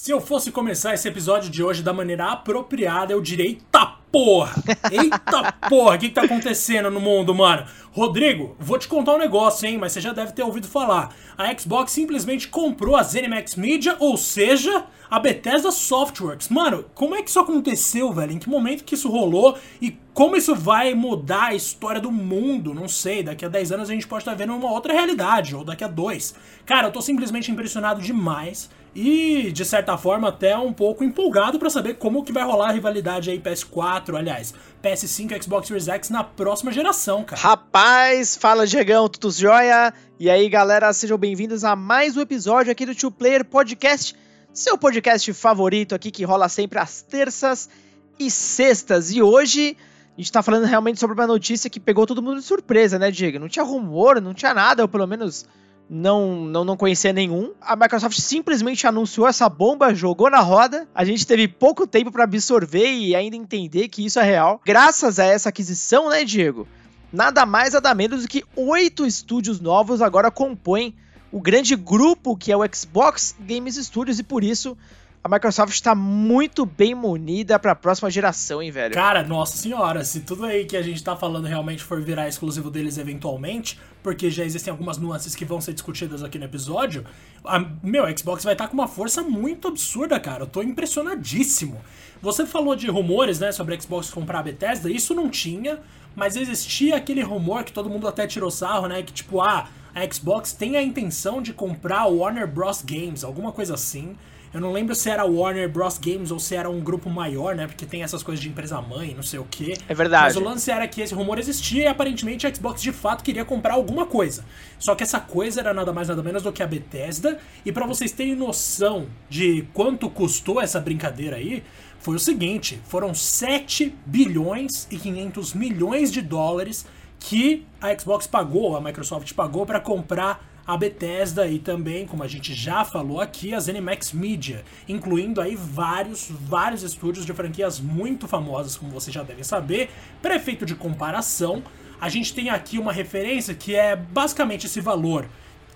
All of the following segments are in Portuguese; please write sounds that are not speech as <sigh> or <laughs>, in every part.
Se eu fosse começar esse episódio de hoje da maneira apropriada, eu diria: eita porra! Eita porra! O que, que tá acontecendo no mundo, mano? Rodrigo, vou te contar um negócio, hein? Mas você já deve ter ouvido falar. A Xbox simplesmente comprou a ZeniMax Media, ou seja, a Bethesda Softworks. Mano, como é que isso aconteceu, velho? Em que momento que isso rolou e como isso vai mudar a história do mundo? Não sei, daqui a 10 anos a gente pode estar vendo uma outra realidade, ou daqui a dois. Cara, eu tô simplesmente impressionado demais e, de certa forma, até um pouco empolgado para saber como que vai rolar a rivalidade aí PS4, aliás, PS5 Xbox Series X na próxima geração, cara. Rapaz, fala Diegão, tudo jóia? E aí, galera, sejam bem-vindos a mais um episódio aqui do Two Player Podcast, seu podcast favorito aqui que rola sempre às terças e sextas. E hoje a gente tá falando realmente sobre uma notícia que pegou todo mundo de surpresa, né, Diego? Não tinha rumor, não tinha nada, ou pelo menos não, não, não conhecia nenhum. A Microsoft simplesmente anunciou essa bomba, jogou na roda. A gente teve pouco tempo para absorver e ainda entender que isso é real. Graças a essa aquisição, né, Diego? Nada mais, nada menos do que oito estúdios novos agora compõem o grande grupo que é o Xbox Games Studios e por isso a Microsoft está muito bem munida para a próxima geração, hein, velho? Cara, nossa senhora, se tudo aí que a gente tá falando realmente for virar exclusivo deles eventualmente, porque já existem algumas nuances que vão ser discutidas aqui no episódio, a, meu, a Xbox vai estar tá com uma força muito absurda, cara. Eu tô impressionadíssimo. Você falou de rumores, né, sobre a Xbox comprar a Bethesda, isso não tinha, mas existia aquele rumor que todo mundo até tirou sarro, né, que tipo, ah, a Xbox tem a intenção de comprar Warner Bros. Games, alguma coisa assim. Eu não lembro se era Warner Bros. Games ou se era um grupo maior, né? Porque tem essas coisas de empresa mãe, não sei o quê. É verdade. Mas o lance era que esse rumor existia e aparentemente a Xbox de fato queria comprar alguma coisa. Só que essa coisa era nada mais nada menos do que a Bethesda. E para vocês terem noção de quanto custou essa brincadeira aí, foi o seguinte: foram 7 bilhões e 500 milhões de dólares que a Xbox pagou, a Microsoft pagou para comprar a Bethesda e também, como a gente já falou aqui, a ZeniMax Media, incluindo aí vários, vários estúdios de franquias muito famosas, como vocês já devem saber. Prefeito de comparação, a gente tem aqui uma referência que é basicamente esse valor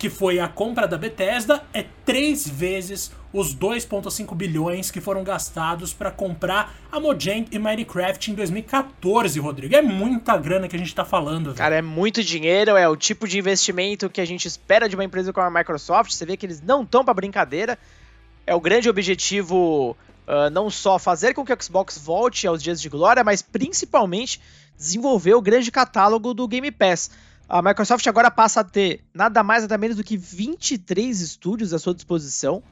que foi a compra da Bethesda, é três vezes os 2,5 bilhões que foram gastados para comprar a Mojang e Minecraft em 2014, Rodrigo. É muita grana que a gente está falando. Velho. Cara, é muito dinheiro, é o tipo de investimento que a gente espera de uma empresa como a Microsoft. Você vê que eles não estão para brincadeira. É o grande objetivo uh, não só fazer com que o Xbox volte aos dias de glória, mas principalmente desenvolver o grande catálogo do Game Pass. A Microsoft agora passa a ter nada mais nada menos do que 23 estúdios à sua disposição.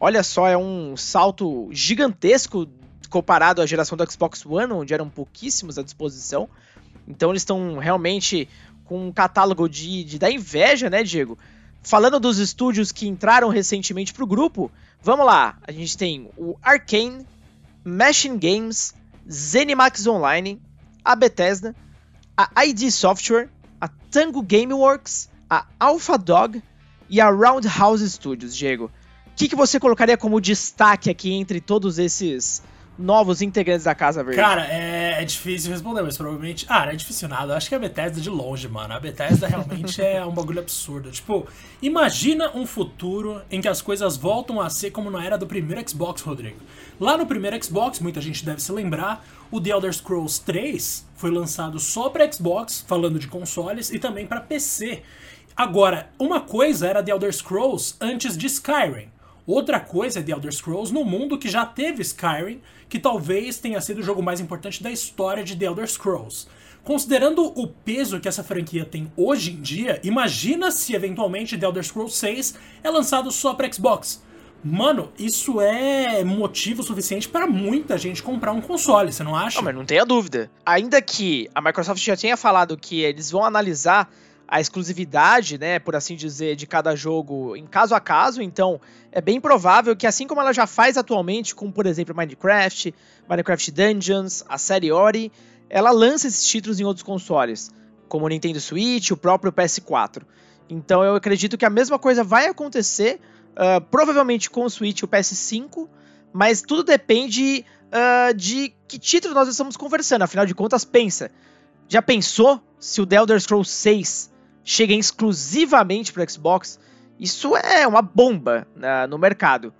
Olha só, é um salto gigantesco comparado à geração do Xbox One, onde eram pouquíssimos à disposição. Então eles estão realmente com um catálogo de, de da inveja, né, Diego? Falando dos estúdios que entraram recentemente para o grupo, vamos lá. A gente tem o Arkane, Machine Games, ZeniMax Online, a Bethesda, a ID Software, a Tango Gameworks, a Alpha Dog e a Roundhouse Studios, Diego. O que, que você colocaria como destaque aqui entre todos esses novos integrantes da Casa Verde? Cara, é, é, difícil responder, mas provavelmente. Ah, não é difícil nada. Eu acho que a Bethesda de longe, mano. A Bethesda realmente é um bagulho absurdo. Tipo, imagina um futuro em que as coisas voltam a ser como na era do primeiro Xbox, Rodrigo. Lá no primeiro Xbox, muita gente deve se lembrar, o The Elder Scrolls 3 foi lançado só para Xbox, falando de consoles, e também para PC. Agora, uma coisa era The Elder Scrolls antes de Skyrim. Outra coisa é The Elder Scrolls no mundo que já teve Skyrim, que talvez tenha sido o jogo mais importante da história de The Elder Scrolls. Considerando o peso que essa franquia tem hoje em dia, imagina se eventualmente The Elder Scrolls 6 é lançado só para Xbox. Mano, isso é motivo suficiente para muita gente comprar um console, você não acha? Não, mas não tenha dúvida. Ainda que a Microsoft já tenha falado que eles vão analisar a exclusividade, né, por assim dizer, de cada jogo em caso a caso, então é bem provável que assim como ela já faz atualmente com, por exemplo, Minecraft, Minecraft Dungeons, a série Ori, ela lança esses títulos em outros consoles, como o Nintendo Switch, o próprio PS4. Então eu acredito que a mesma coisa vai acontecer, uh, provavelmente com o Switch e o PS5, mas tudo depende uh, de que título nós estamos conversando. Afinal de contas, pensa. Já pensou se o The Elder Scrolls 6 cheguem exclusivamente para Xbox, isso é uma bomba né, no mercado.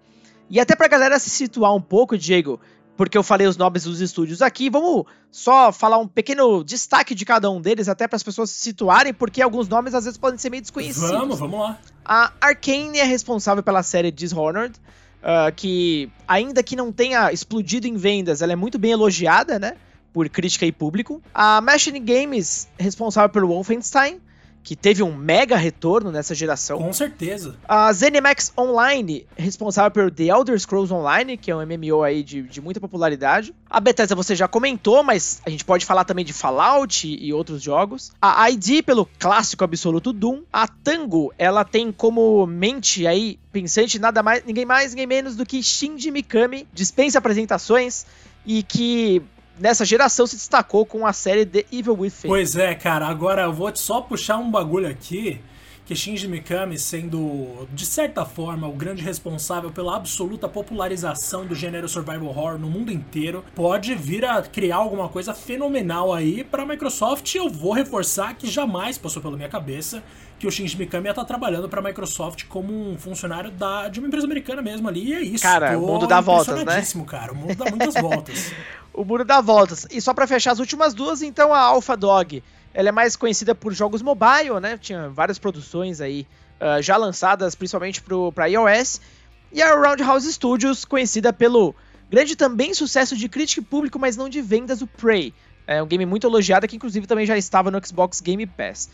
E até pra galera se situar um pouco, Diego, porque eu falei os nomes dos estúdios aqui, vamos só falar um pequeno destaque de cada um deles, até para as pessoas se situarem, porque alguns nomes às vezes podem ser meio desconhecidos. Vamos, vamos lá. A Arkane é responsável pela série Dishonored, uh, que ainda que não tenha explodido em vendas, ela é muito bem elogiada, né? Por crítica e público. A Machine Games, responsável pelo Wolfenstein, que teve um mega retorno nessa geração. Com certeza. A ZeniMax Online, responsável por The Elder Scrolls Online, que é um MMO aí de, de muita popularidade. A Bethesda você já comentou, mas a gente pode falar também de Fallout e outros jogos. A ID pelo clássico absoluto Doom. A Tango, ela tem como mente aí pensante nada mais, ninguém mais, ninguém menos do que Shinji Mikami, dispensa apresentações e que nessa geração se destacou com a série The Evil Within. Pois é, cara. Agora eu vou só puxar um bagulho aqui. Que Shinji Mikami, sendo de certa forma o grande responsável pela absoluta popularização do gênero survival horror no mundo inteiro, pode vir a criar alguma coisa fenomenal aí para a Microsoft. Eu vou reforçar que jamais passou pela minha cabeça que o Shinji Mikami ia estar tá trabalhando para a Microsoft como um funcionário da, de uma empresa americana mesmo ali. E é isso. Cara, o mundo dá voltas, né? cara. O mundo dá muitas voltas. <laughs> o mundo dá voltas. E só para fechar as últimas duas, então a Alpha Dog, ela é mais conhecida por jogos mobile, né? Tinha várias produções aí uh, já lançadas, principalmente para iOS. E a Roundhouse Studios, conhecida pelo grande também sucesso de crítica e público, mas não de vendas, o Prey. É um game muito elogiado que inclusive também já estava no Xbox Game Pass.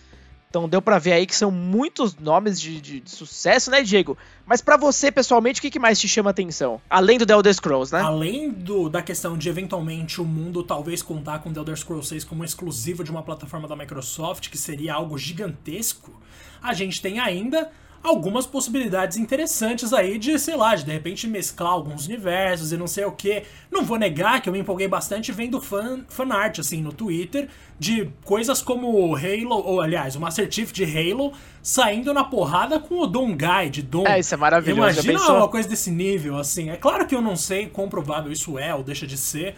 Então deu para ver aí que são muitos nomes de, de, de sucesso, né, Diego? Mas para você, pessoalmente, o que, que, mais te chama atenção? Além do The Elder Scrolls, né? Além do, da questão de, eventualmente, o mundo talvez contar com The Elder Scrolls 6 como exclusivo de uma plataforma da Microsoft, que seria algo gigantesco, a gente tem ainda algumas possibilidades interessantes aí de, sei lá, de de repente mesclar alguns universos e não sei o que. Não vou negar que eu me empolguei bastante vendo fan, fanart, assim, no Twitter, de coisas como Halo, ou aliás, o Master Chief de Halo saindo na porrada com o Guy de Doom. É, isso é maravilhoso. Imagina uma coisa desse nível, assim. É claro que eu não sei quão provável isso é ou deixa de ser,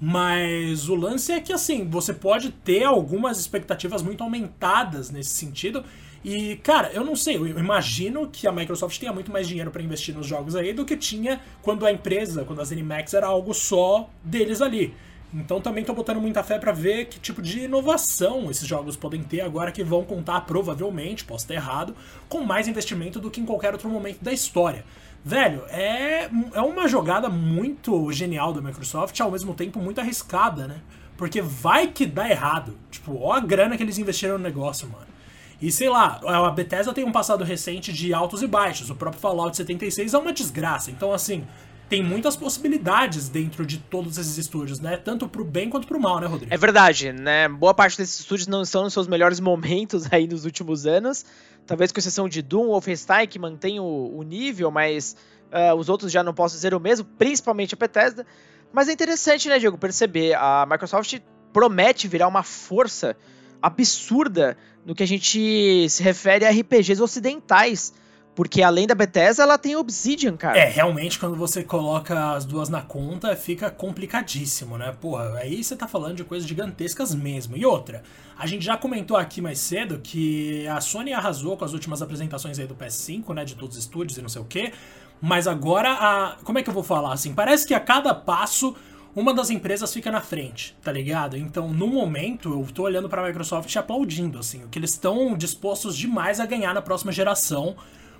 mas o lance é que, assim, você pode ter algumas expectativas muito aumentadas nesse sentido e, cara, eu não sei, eu imagino que a Microsoft tenha muito mais dinheiro para investir nos jogos aí do que tinha quando a empresa, quando a ZeniMax era algo só deles ali. Então também tô botando muita fé para ver que tipo de inovação esses jogos podem ter agora que vão contar provavelmente, posso estar errado, com mais investimento do que em qualquer outro momento da história. Velho, é, é uma jogada muito genial da Microsoft, ao mesmo tempo muito arriscada, né? Porque vai que dá errado. Tipo, ó a grana que eles investiram no negócio, mano. E sei lá, a Bethesda tem um passado recente de altos e baixos. O próprio Fallout 76 é uma desgraça. Então, assim, tem muitas possibilidades dentro de todos esses estúdios, né? Tanto pro bem quanto pro mal, né, Rodrigo? É verdade, né? Boa parte desses estúdios não estão nos seus melhores momentos <laughs> aí nos últimos anos. Talvez com exceção de Doom ou Wolfenstein, que mantém o, o nível, mas uh, os outros já não posso dizer o mesmo, principalmente a Bethesda. Mas é interessante, né, Diego, perceber. A Microsoft promete virar uma força absurda no que a gente se refere a RPGs ocidentais. Porque além da Bethesda, ela tem Obsidian, cara. É, realmente, quando você coloca as duas na conta, fica complicadíssimo, né? Porra, aí você tá falando de coisas gigantescas mesmo. E outra, a gente já comentou aqui mais cedo que a Sony arrasou com as últimas apresentações aí do PS5, né? De todos os estúdios e não sei o quê. Mas agora, a... como é que eu vou falar assim? Parece que a cada passo uma das empresas fica na frente, tá ligado? Então, no momento, eu tô olhando para a Microsoft e aplaudindo, assim, o que eles estão dispostos demais a ganhar na próxima geração,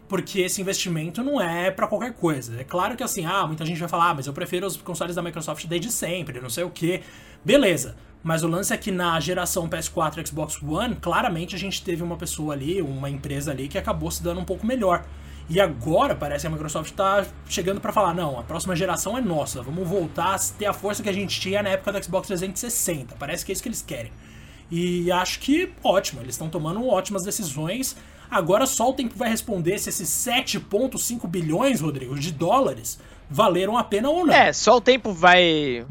porque esse investimento não é para qualquer coisa. É claro que assim, ah, muita gente vai falar, ah, mas eu prefiro os consoles da Microsoft desde sempre, não sei o que. Beleza. Mas o lance é que na geração PS4 e Xbox One, claramente a gente teve uma pessoa ali, uma empresa ali que acabou se dando um pouco melhor. E agora parece que a Microsoft está chegando para falar: não, a próxima geração é nossa, vamos voltar a ter a força que a gente tinha na época do Xbox 360. Parece que é isso que eles querem. E acho que ótimo, eles estão tomando ótimas decisões. Agora só o tempo vai responder se esses 7,5 bilhões, Rodrigo, de dólares valeram a pena ou não. É, só o tempo vai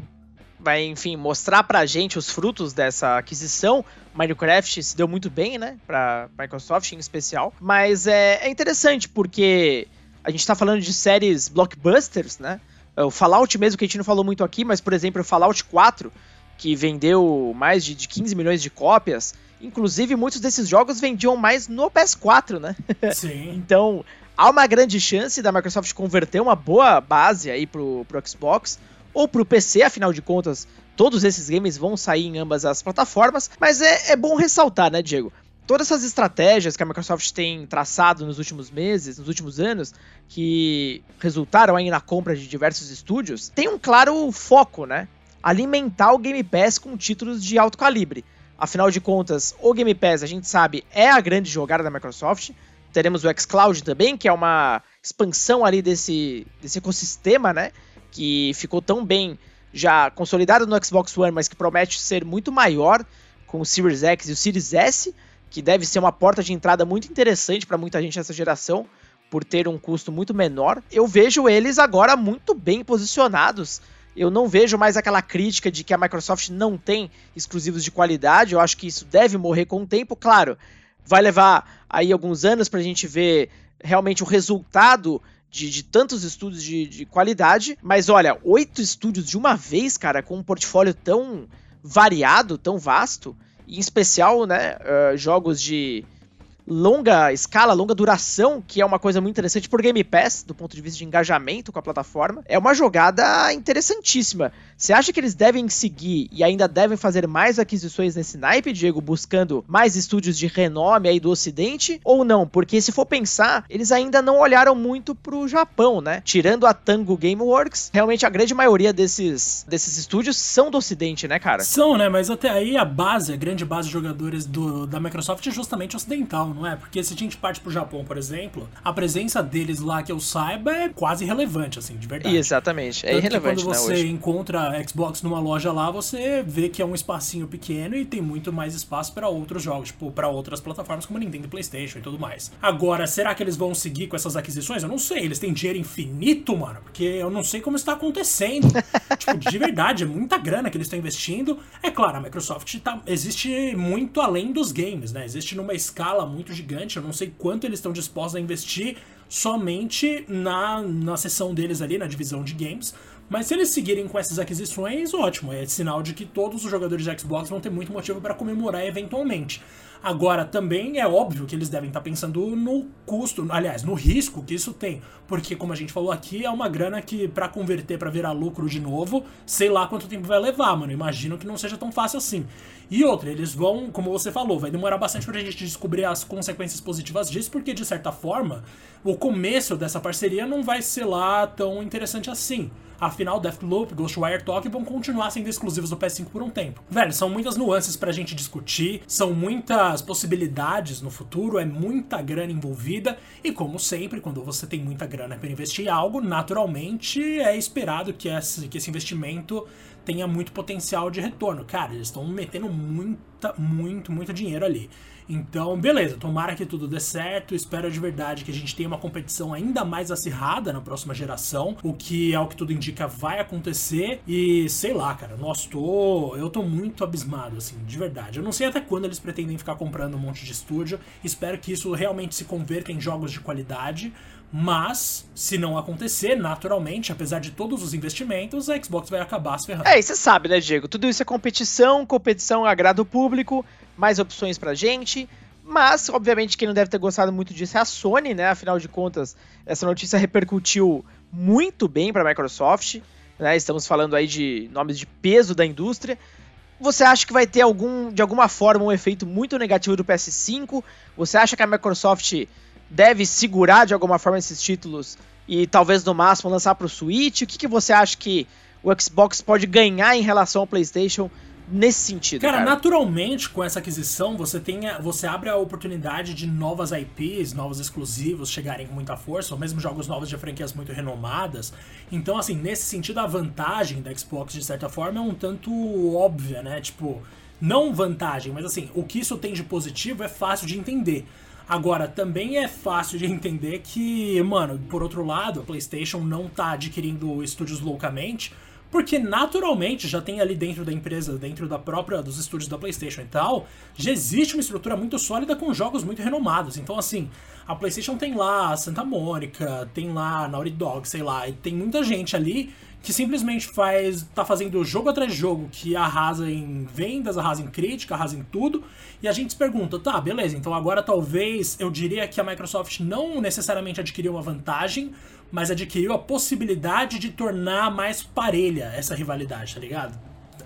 vai, enfim, mostrar pra gente os frutos dessa aquisição. Minecraft se deu muito bem, né, pra Microsoft em especial. Mas é, é interessante porque a gente tá falando de séries blockbusters, né? O Fallout mesmo, que a gente não falou muito aqui, mas, por exemplo, o Fallout 4, que vendeu mais de, de 15 milhões de cópias. Inclusive, muitos desses jogos vendiam mais no PS4, né? <laughs> Sim. então, há uma grande chance da Microsoft converter uma boa base aí pro, pro Xbox ou pro PC, afinal de contas, todos esses games vão sair em ambas as plataformas, mas é, é bom ressaltar, né, Diego? Todas essas estratégias que a Microsoft tem traçado nos últimos meses, nos últimos anos, que resultaram aí na compra de diversos estúdios, tem um claro foco, né? Alimentar o Game Pass com títulos de alto calibre. Afinal de contas, o Game Pass, a gente sabe, é a grande jogada da Microsoft. Teremos o xCloud também, que é uma expansão ali desse, desse ecossistema, né? Que ficou tão bem já consolidado no Xbox One, mas que promete ser muito maior com o Series X e o Series S, que deve ser uma porta de entrada muito interessante para muita gente nessa geração, por ter um custo muito menor. Eu vejo eles agora muito bem posicionados eu não vejo mais aquela crítica de que a Microsoft não tem exclusivos de qualidade. Eu acho que isso deve morrer com o tempo. Claro, vai levar aí alguns anos para a gente ver realmente o resultado de, de tantos estúdios de, de, qualidade. Mas olha, oito estúdios de uma vez, cara, com um portfólio tão variado, tão vasto, em especial, né, uh, jogos de longa escala, longa duração, que é uma coisa muito interessante por Game Pass, do ponto de vista de engajamento com a plataforma. É uma jogada interessantíssima. Você acha que eles devem seguir e ainda devem fazer mais aquisições nesse naipe, Diego, buscando mais estúdios de renome aí do Ocidente? Ou não? Porque se for pensar, eles ainda não olharam muito pro Japão, né? Tirando a Tango Gameworks, realmente a grande maioria desses, desses estúdios são do Ocidente, né, cara? São, né? Mas até aí a base, a grande base de jogadores do, da Microsoft é justamente ocidental, não é? Porque se a gente parte pro Japão, por exemplo, a presença deles lá que eu saiba é quase irrelevante, assim, de verdade. Exatamente, é Tanto irrelevante. quando né, você hoje. encontra Xbox numa loja lá, você vê que é um espacinho pequeno e tem muito mais espaço para outros jogos, tipo, para outras plataformas como Nintendo e PlayStation e tudo mais. Agora, será que eles vão seguir com essas aquisições? Eu não sei. Eles têm dinheiro infinito, mano, porque eu não sei como está acontecendo. <laughs> tipo, de verdade, é muita grana que eles estão investindo. É claro, a Microsoft tá, existe muito além dos games, né? Existe numa escala muito gigante. Eu não sei quanto eles estão dispostos a investir somente na, na seção deles ali, na divisão de games. Mas se eles seguirem com essas aquisições, ótimo. É sinal de que todos os jogadores de Xbox vão ter muito motivo para comemorar eventualmente. Agora, também é óbvio que eles devem estar tá pensando no custo, aliás, no risco que isso tem. Porque, como a gente falou aqui, é uma grana que, para converter, para virar lucro de novo, sei lá quanto tempo vai levar, mano. Imagino que não seja tão fácil assim. E outra, eles vão, como você falou, vai demorar bastante pra gente descobrir as consequências positivas disso, porque, de certa forma, o começo dessa parceria não vai ser lá tão interessante assim. Afinal, Deathloop, Ghostwire Tokyo vão continuar sendo exclusivos do PS5 por um tempo. Velho, são muitas nuances pra gente discutir, são muitas possibilidades no futuro, é muita grana envolvida, e como sempre, quando você tem muita grana para investir em algo, naturalmente é esperado que esse, que esse investimento tenha muito potencial de retorno. Cara, eles estão metendo muita, muito, muito dinheiro ali. Então, beleza, tomara que tudo dê certo. Espero de verdade que a gente tenha uma competição ainda mais acirrada na próxima geração, o que é o que tudo indica vai acontecer. E sei lá, cara, nós tô. Eu tô muito abismado, assim, de verdade. Eu não sei até quando eles pretendem ficar comprando um monte de estúdio. Espero que isso realmente se converta em jogos de qualidade. Mas, se não acontecer, naturalmente, apesar de todos os investimentos, a Xbox vai acabar se ferrando. É, e você sabe, né, Diego? Tudo isso é competição, competição agrada o público, mais opções pra gente. Mas, obviamente, quem não deve ter gostado muito disso é a Sony, né? Afinal de contas, essa notícia repercutiu muito bem para a Microsoft. Né? Estamos falando aí de nomes de peso da indústria. Você acha que vai ter algum, de alguma forma um efeito muito negativo do PS5? Você acha que a Microsoft deve segurar de alguma forma esses títulos e talvez no máximo lançar para o Switch? O que, que você acha que o Xbox pode ganhar em relação ao PlayStation nesse sentido? Cara, cara, naturalmente com essa aquisição você tem você abre a oportunidade de novas IPs, novos exclusivos chegarem com muita força, ou mesmo jogos novos de franquias muito renomadas. Então, assim, nesse sentido a vantagem da Xbox de certa forma é um tanto óbvia, né? Tipo, não vantagem, mas assim, o que isso tem de positivo é fácil de entender. Agora, também é fácil de entender que, mano, por outro lado, a PlayStation não tá adquirindo estúdios loucamente, porque naturalmente já tem ali dentro da empresa, dentro da própria dos estúdios da PlayStation e tal, já existe uma estrutura muito sólida com jogos muito renomados. Então, assim, a PlayStation tem lá Santa Mônica, tem lá Naughty Dog, sei lá, e tem muita gente ali que simplesmente faz tá fazendo jogo atrás de jogo que arrasa em vendas, arrasa em crítica, arrasa em tudo, e a gente se pergunta, tá, beleza, então agora talvez eu diria que a Microsoft não necessariamente adquiriu uma vantagem, mas adquiriu a possibilidade de tornar mais parelha essa rivalidade, tá ligado?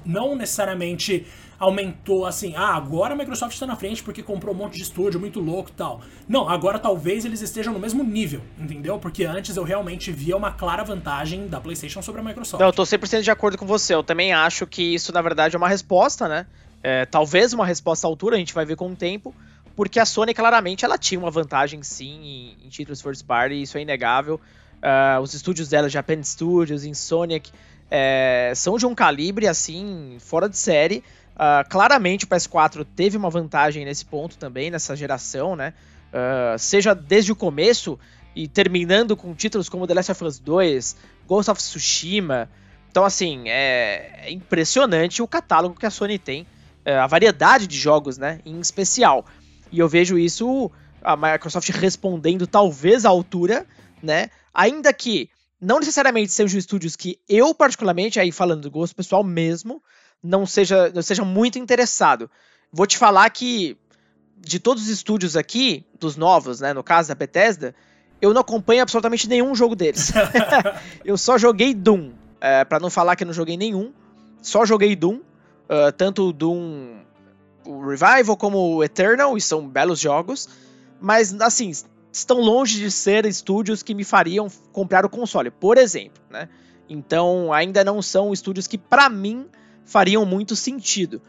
Não necessariamente aumentou assim, ah, agora a Microsoft está na frente porque comprou um monte de estúdio muito louco e tal. Não, agora talvez eles estejam no mesmo nível, entendeu? Porque antes eu realmente via uma clara vantagem da PlayStation sobre a Microsoft. Não, eu tô 100% de acordo com você. Eu também acho que isso na verdade é uma resposta, né? É, talvez uma resposta à altura, a gente vai ver com o tempo, porque a Sony claramente ela tinha uma vantagem sim em, em títulos first party, isso é inegável. Uh, os estúdios dela, Japan Studios, Insomniac, é, são de um calibre assim, fora de série. Uh, claramente o PS4 teve uma vantagem nesse ponto também, nessa geração, né? Uh, seja desde o começo e terminando com títulos como The Last of Us 2, Ghost of Tsushima. Então, assim, é, é impressionante o catálogo que a Sony tem, uh, a variedade de jogos, né? Em especial. E eu vejo isso, a Microsoft respondendo talvez à altura, né? Ainda que não necessariamente sejam estúdios que eu, particularmente, aí falando do gosto pessoal mesmo, não seja, não seja muito interessado. Vou te falar que de todos os estúdios aqui, dos novos, né, no caso da Bethesda, eu não acompanho absolutamente nenhum jogo deles. <laughs> eu só joguei Doom, é, para não falar que eu não joguei nenhum, só joguei Doom, uh, tanto o Doom o Revival como o Eternal, e são belos jogos, mas assim, estão longe de ser estúdios que me fariam comprar o console, por exemplo, né? Então, ainda não são estúdios que para mim fariam muito sentido.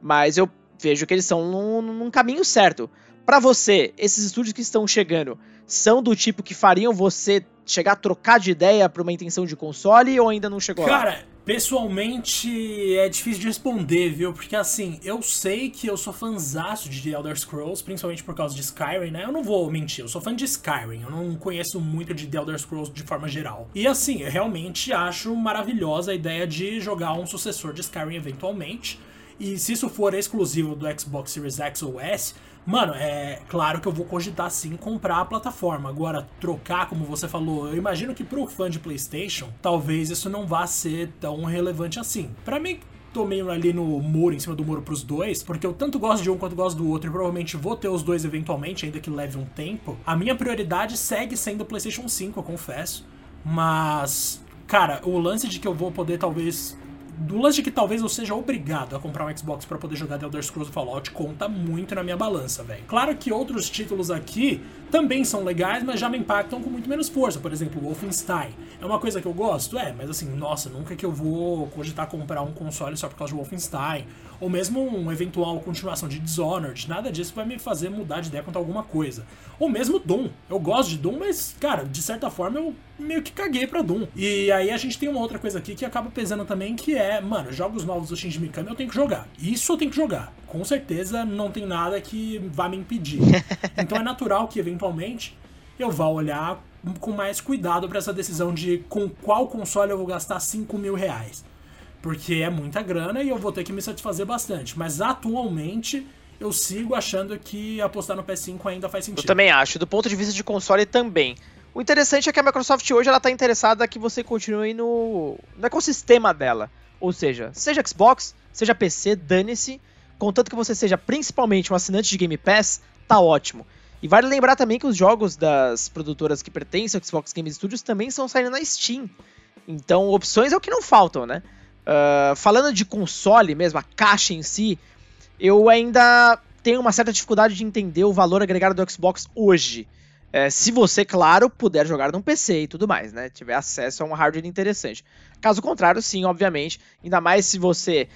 Mas eu vejo que eles estão num, num caminho certo. Para você, esses estúdios que estão chegando são do tipo que fariam você chegar a trocar de ideia para uma intenção de console ou ainda não chegou Cara, lá? Pessoalmente é difícil de responder, viu? Porque assim, eu sei que eu sou fãzaço de The Elder Scrolls, principalmente por causa de Skyrim, né? Eu não vou mentir, eu sou fã de Skyrim, eu não conheço muito de The Elder Scrolls de forma geral. E assim, eu realmente acho maravilhosa a ideia de jogar um sucessor de Skyrim eventualmente. E se isso for exclusivo do Xbox Series X ou S, Mano, é claro que eu vou cogitar sim comprar a plataforma. Agora, trocar, como você falou, eu imagino que pro fã de PlayStation, talvez isso não vá ser tão relevante assim. Para mim, tô meio ali no muro, em cima do muro pros dois, porque eu tanto gosto de um quanto gosto do outro e provavelmente vou ter os dois eventualmente, ainda que leve um tempo. A minha prioridade segue sendo o PlayStation 5, eu confesso. Mas, cara, o lance de que eu vou poder talvez do lance de que talvez eu seja obrigado a comprar um Xbox para poder jogar The Elder Scrolls Fallout conta muito na minha balança, velho. Claro que outros títulos aqui também são legais, mas já me impactam com muito menos força. Por exemplo, Wolfenstein. É uma coisa que eu gosto? É, mas assim, nossa, nunca que eu vou cogitar comprar um console só por causa de Wolfenstein. Ou mesmo uma eventual continuação de Dishonored. Nada disso vai me fazer mudar de ideia quanto a alguma coisa. Ou mesmo Doom. Eu gosto de Doom, mas, cara, de certa forma eu meio que caguei pra Doom. E aí a gente tem uma outra coisa aqui que acaba pesando também, que é, mano, jogos novos do Shinji Mikami eu tenho que jogar. Isso eu tenho que jogar. Com certeza não tem nada que vá me impedir. <laughs> Então é natural que eventualmente eu vá olhar com mais cuidado para essa decisão de com qual console eu vou gastar 5 mil reais. Porque é muita grana e eu vou ter que me satisfazer bastante. Mas atualmente eu sigo achando que apostar no PS5 ainda faz sentido. Eu também acho, do ponto de vista de console também. O interessante é que a Microsoft hoje ela tá interessada que você continue no, no ecossistema dela. Ou seja, seja Xbox, seja PC, dane-se, contanto que você seja principalmente um assinante de Game Pass, tá ótimo. E vale lembrar também que os jogos das produtoras que pertencem ao Xbox Game Studios também estão saindo na Steam. Então, opções é o que não faltam, né? Uh, falando de console mesmo, a caixa em si, eu ainda tenho uma certa dificuldade de entender o valor agregado do Xbox hoje. É, se você, claro, puder jogar num PC e tudo mais, né? Tiver acesso a um hardware interessante. Caso contrário, sim, obviamente. Ainda mais se você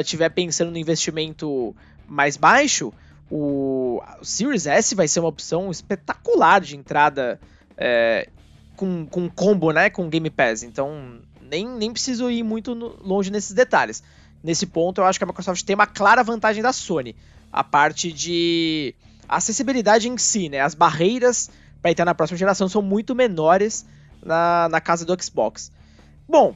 estiver uh, pensando no investimento mais baixo, o, o Series S vai ser uma opção espetacular de entrada é, com, com combo, né? Com Game Pass. Então, nem, nem preciso ir muito no, longe nesses detalhes. Nesse ponto, eu acho que a Microsoft tem uma clara vantagem da Sony. A parte de acessibilidade em si, né? As barreiras para entrar na próxima geração são muito menores na, na casa do Xbox. Bom,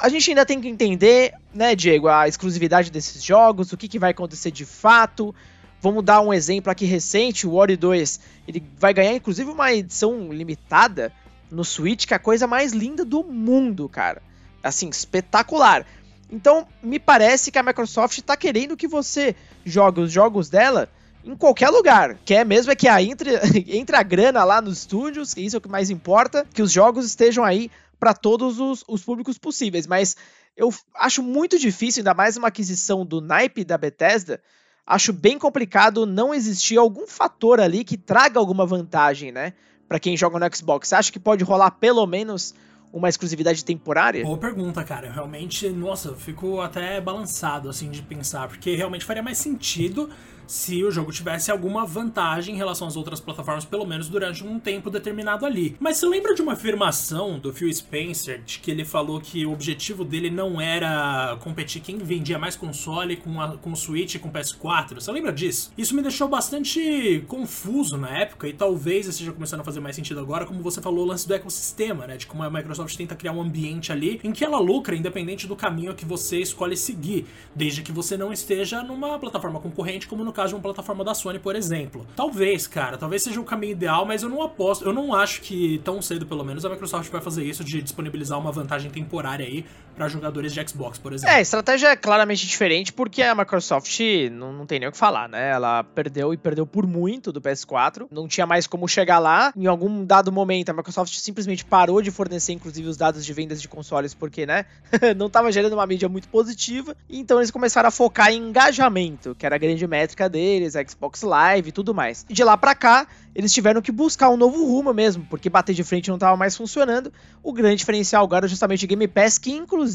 a gente ainda tem que entender, né, Diego, a exclusividade desses jogos, o que, que vai acontecer de fato. Vamos dar um exemplo aqui recente, o Ori 2, ele vai ganhar inclusive uma edição limitada no Switch, que é a coisa mais linda do mundo, cara. assim, espetacular. Então, me parece que a Microsoft está querendo que você jogue os jogos dela em qualquer lugar. Quer mesmo é que a entre, <laughs> entre a grana lá nos estúdios, isso é o que mais importa, que os jogos estejam aí para todos os, os públicos possíveis. Mas eu acho muito difícil, ainda mais uma aquisição do naipe da Bethesda, acho bem complicado não existir algum fator ali que traga alguma vantagem, né? Para quem joga no Xbox. Acha que pode rolar pelo menos uma exclusividade temporária? Boa pergunta, cara. Eu realmente, nossa, eu fico até balançado assim de pensar, porque realmente faria mais sentido se o jogo tivesse alguma vantagem em relação às outras plataformas, pelo menos durante um tempo determinado ali. Mas você lembra de uma afirmação do Phil Spencer de que ele falou que o objetivo dele não era competir quem vendia mais console com, a, com o Switch e com o PS4? Você lembra disso? Isso me deixou bastante confuso na época e talvez esteja começando a fazer mais sentido agora, como você falou, o lance do ecossistema, né? De como a Microsoft tenta criar um ambiente ali em que ela lucra independente do caminho que você escolhe seguir, desde que você não esteja numa plataforma concorrente, como no caso de uma plataforma da Sony, por exemplo. Talvez, cara, talvez seja o caminho ideal, mas eu não aposto, eu não acho que tão cedo, pelo menos, a Microsoft vai fazer isso de disponibilizar uma vantagem temporária aí para jogadores de Xbox, por exemplo. É, a estratégia é claramente diferente porque a Microsoft não, não tem nem o que falar, né? Ela perdeu e perdeu por muito do PS4, não tinha mais como chegar lá. Em algum dado momento, a Microsoft simplesmente parou de fornecer, inclusive, os dados de vendas de consoles porque, né, <laughs> não estava gerando uma mídia muito positiva. Então eles começaram a focar em engajamento, que era a grande métrica deles, Xbox Live e tudo mais. De lá para cá, eles tiveram que buscar um novo rumo mesmo, porque bater de frente não estava mais funcionando. O grande diferencial agora é justamente o Game Pass, que inclusive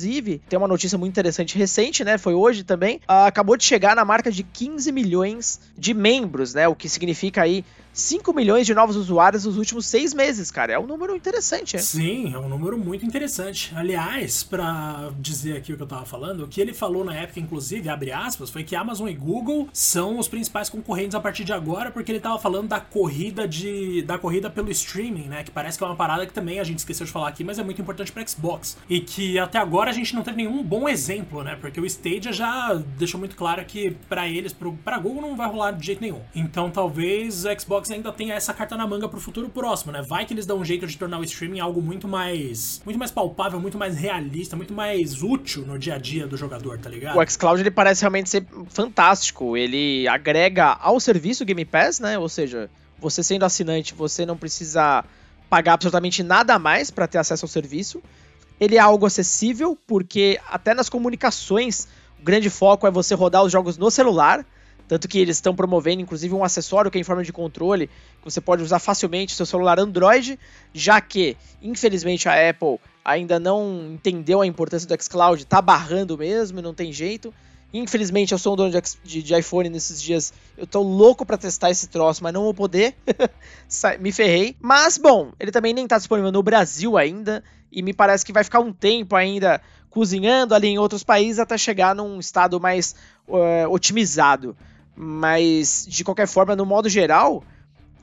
tem uma notícia muito interessante recente, né? Foi hoje também. Uh, acabou de chegar na marca de 15 milhões de membros, né? O que significa aí 5 milhões de novos usuários nos últimos seis meses, cara. É um número interessante, é? Sim, é um número muito interessante. Aliás, para dizer aqui o que eu tava falando, o que ele falou na época, inclusive, abre aspas, foi que Amazon e Google são os principais concorrentes a partir de agora, porque ele tava falando da corrida de da corrida pelo streaming, né? Que parece que é uma parada que também a gente esqueceu de falar aqui, mas é muito importante para Xbox. E que até agora a gente não teve nenhum bom exemplo, né? Porque o Stadia já deixou muito claro que para eles, pro, pra Google não vai rolar de jeito nenhum. Então talvez Xbox Xbox ainda tem essa carta na manga pro futuro próximo, né? Vai que eles dão um jeito de tornar o streaming algo muito mais muito mais palpável, muito mais realista, muito mais útil no dia a dia do jogador, tá ligado? O xCloud ele parece realmente ser fantástico. Ele agrega ao serviço Game Pass, né? Ou seja, você sendo assinante, você não precisa pagar absolutamente nada mais para ter acesso ao serviço. Ele é algo acessível, porque até nas comunicações, o grande foco é você rodar os jogos no celular. Tanto que eles estão promovendo, inclusive, um acessório que é em forma de controle, que você pode usar facilmente seu celular Android, já que, infelizmente, a Apple ainda não entendeu a importância do xCloud, tá barrando mesmo, não tem jeito. Infelizmente, eu sou um dono de, de, de iPhone nesses dias, eu tô louco para testar esse troço, mas não vou poder. <laughs> Me ferrei. Mas, bom, ele também nem tá disponível no Brasil ainda, e me parece que vai ficar um tempo ainda cozinhando ali em outros países até chegar num estado mais uh, otimizado. Mas, de qualquer forma, no modo geral,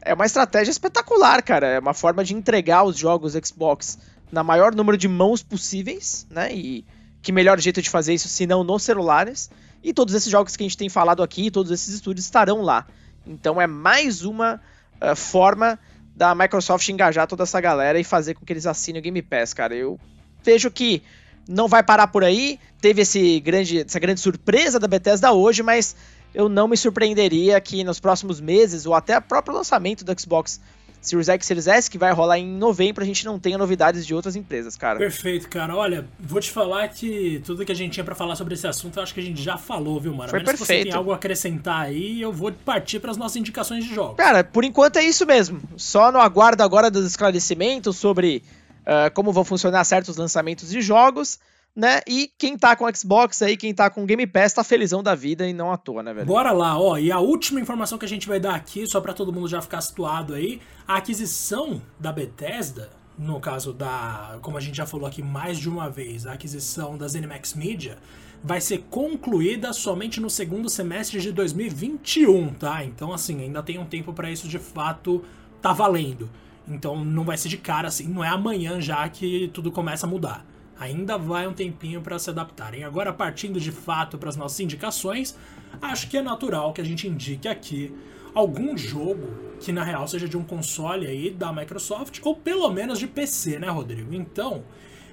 é uma estratégia espetacular, cara. É uma forma de entregar os jogos Xbox na maior número de mãos possíveis, né? E que melhor jeito de fazer isso se não nos celulares. E todos esses jogos que a gente tem falado aqui, todos esses estúdios estarão lá. Então é mais uma uh, forma da Microsoft engajar toda essa galera e fazer com que eles assinem o Game Pass, cara. Eu vejo que não vai parar por aí. Teve esse grande, essa grande surpresa da Bethesda hoje, mas eu não me surpreenderia que nos próximos meses, ou até o próprio lançamento do Xbox Series X Series S, que vai rolar em novembro, a gente não tenha novidades de outras empresas, cara. Perfeito, cara. Olha, vou te falar que tudo que a gente tinha para falar sobre esse assunto, eu acho que a gente já falou, viu, mano? Foi menos perfeito. se você tem algo a acrescentar aí, eu vou partir para as nossas indicações de jogos. Cara, por enquanto é isso mesmo. Só no aguardo agora dos esclarecimentos sobre uh, como vão funcionar certos lançamentos de jogos né? E quem tá com Xbox aí, quem tá com Game Pass, tá felizão da vida e não à toa, né, velho? Bora lá, ó. E a última informação que a gente vai dar aqui, só para todo mundo já ficar situado aí, a aquisição da Bethesda, no caso da, como a gente já falou aqui mais de uma vez, a aquisição da ZeniMax Media, vai ser concluída somente no segundo semestre de 2021, tá? Então, assim, ainda tem um tempo para isso de fato tá valendo. Então, não vai ser de cara assim, não é amanhã já que tudo começa a mudar ainda vai um tempinho para se adaptarem. Agora, partindo de fato para as nossas indicações, acho que é natural que a gente indique aqui algum jogo que na real seja de um console aí da Microsoft ou pelo menos de PC, né, Rodrigo? Então,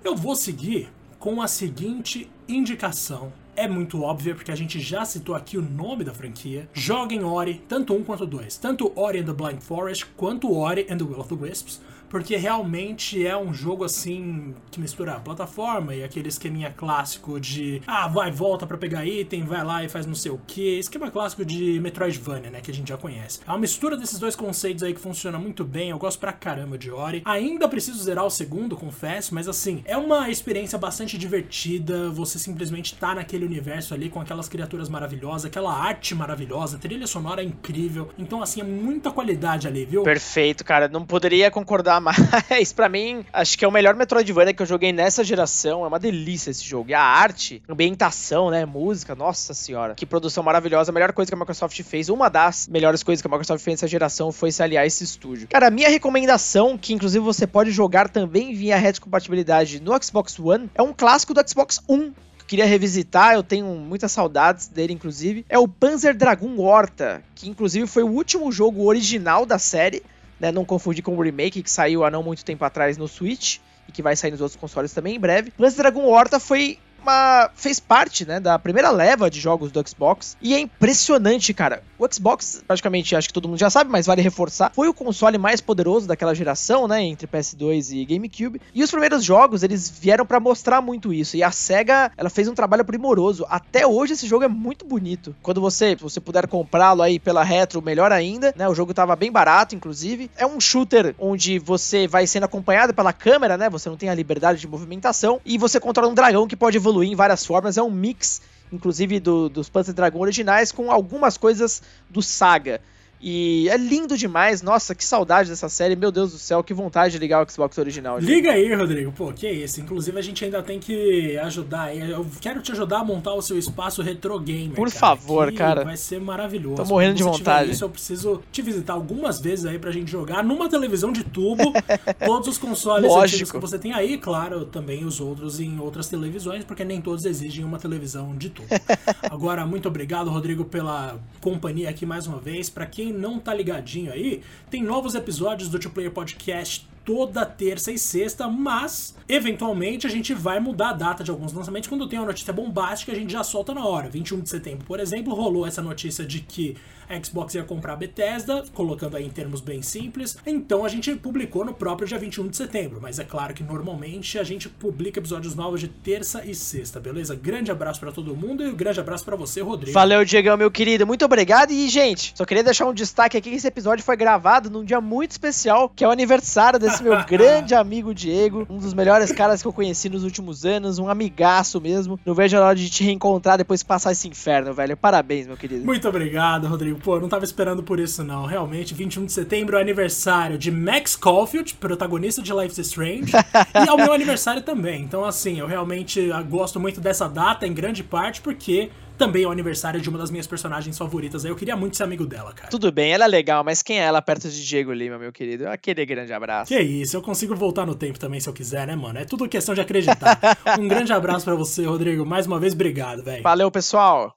eu vou seguir com a seguinte indicação. É muito óbvia, porque a gente já citou aqui o nome da franquia. Joguem Ori, tanto um quanto dois. Tanto Ori and the Blind Forest, quanto Ori and the Will of the Wisps porque realmente é um jogo assim que mistura a plataforma e aquele esqueminha clássico de ah, vai, volta para pegar item, vai lá e faz não sei o que. Esquema clássico de Metroidvania, né, que a gente já conhece. É uma mistura desses dois conceitos aí que funciona muito bem. Eu gosto pra caramba de Ori. Ainda preciso zerar o segundo, confesso, mas assim, é uma experiência bastante divertida. Você simplesmente tá naquele universo ali com aquelas criaturas maravilhosas, aquela arte maravilhosa, trilha sonora incrível. Então, assim, é muita qualidade ali, viu? Perfeito, cara. Não poderia concordar <laughs> mas para mim, acho que é o melhor Metroidvania que eu joguei nessa geração. É uma delícia esse jogo. E a arte, ambientação, né? Música, nossa senhora. Que produção maravilhosa. A melhor coisa que a Microsoft fez, uma das melhores coisas que a Microsoft fez nessa geração foi se aliar a esse estúdio. Cara, minha recomendação, que inclusive você pode jogar também via retrocompatibilidade no Xbox One, é um clássico do Xbox 1 queria revisitar, eu tenho muitas saudades dele, inclusive, é o Panzer Dragoon Horta, que inclusive foi o último jogo original da série né, não confundir com o remake que saiu há não muito tempo atrás no Switch e que vai sair nos outros consoles também em breve. Panzer Dragon Horta foi uma fez parte, né, da primeira leva de jogos do Xbox e é impressionante, cara. O Xbox, praticamente, acho que todo mundo já sabe, mas vale reforçar, foi o console mais poderoso daquela geração, né, entre PS2 e GameCube. E os primeiros jogos, eles vieram para mostrar muito isso. E a Sega, ela fez um trabalho primoroso. Até hoje esse jogo é muito bonito. Quando você, você puder comprá-lo aí pela Retro, melhor ainda, né? O jogo tava bem barato, inclusive. É um shooter onde você vai sendo acompanhado pela câmera, né? Você não tem a liberdade de movimentação e você controla um dragão que pode em várias formas. É um mix inclusive do, dos Panzer Dragon originais, com algumas coisas do Saga. E é lindo demais. Nossa, que saudade dessa série. Meu Deus do céu, que vontade de ligar o Xbox original. Gente. Liga aí, Rodrigo. Pô, que isso. Inclusive, a gente ainda tem que ajudar. Eu quero te ajudar a montar o seu espaço retro gamer. Por cara, favor, cara. Vai ser maravilhoso. Tô morrendo de vontade. Isso, eu preciso te visitar algumas vezes aí pra gente jogar numa televisão de tubo. <laughs> todos os consoles antigos que você tem aí. Claro, também os outros em outras televisões, porque nem todos exigem uma televisão de tubo. <laughs> Agora, muito obrigado, Rodrigo, pela companhia aqui mais uma vez. Pra quem não tá ligadinho aí, tem novos episódios do Two Player Podcast toda terça e sexta, mas eventualmente a gente vai mudar a data de alguns lançamentos quando tem uma notícia bombástica, a gente já solta na hora. 21 de setembro, por exemplo, rolou essa notícia de que a Xbox ia comprar a Bethesda, colocando aí em termos bem simples. Então a gente publicou no próprio dia 21 de setembro, mas é claro que normalmente a gente publica episódios novos de terça e sexta, beleza? Grande abraço para todo mundo e um grande abraço para você, Rodrigo. Valeu, Diegão, meu querido. Muito obrigado. E, gente, só queria deixar um destaque aqui que esse episódio foi gravado num dia muito especial, que é o aniversário desse meu <laughs> grande amigo Diego, um dos melhores caras que eu conheci nos últimos anos, um amigaço mesmo. Não vejo a hora de te reencontrar depois de passar esse inferno, velho. Parabéns, meu querido. Muito obrigado, Rodrigo pô, não tava esperando por isso não. Realmente, 21 de setembro é aniversário de Max Caulfield, protagonista de Life is Strange, e é o meu aniversário também. Então, assim, eu realmente ah, gosto muito dessa data, em grande parte, porque também é o aniversário de uma das minhas personagens favoritas. Eu queria muito ser amigo dela, cara. Tudo bem, ela é legal, mas quem é ela perto de Diego Lima, meu querido? Aquele grande abraço. Que isso, eu consigo voltar no tempo também se eu quiser, né, mano? É tudo questão de acreditar. <laughs> um grande abraço para você, Rodrigo. Mais uma vez, obrigado, velho. Valeu, pessoal.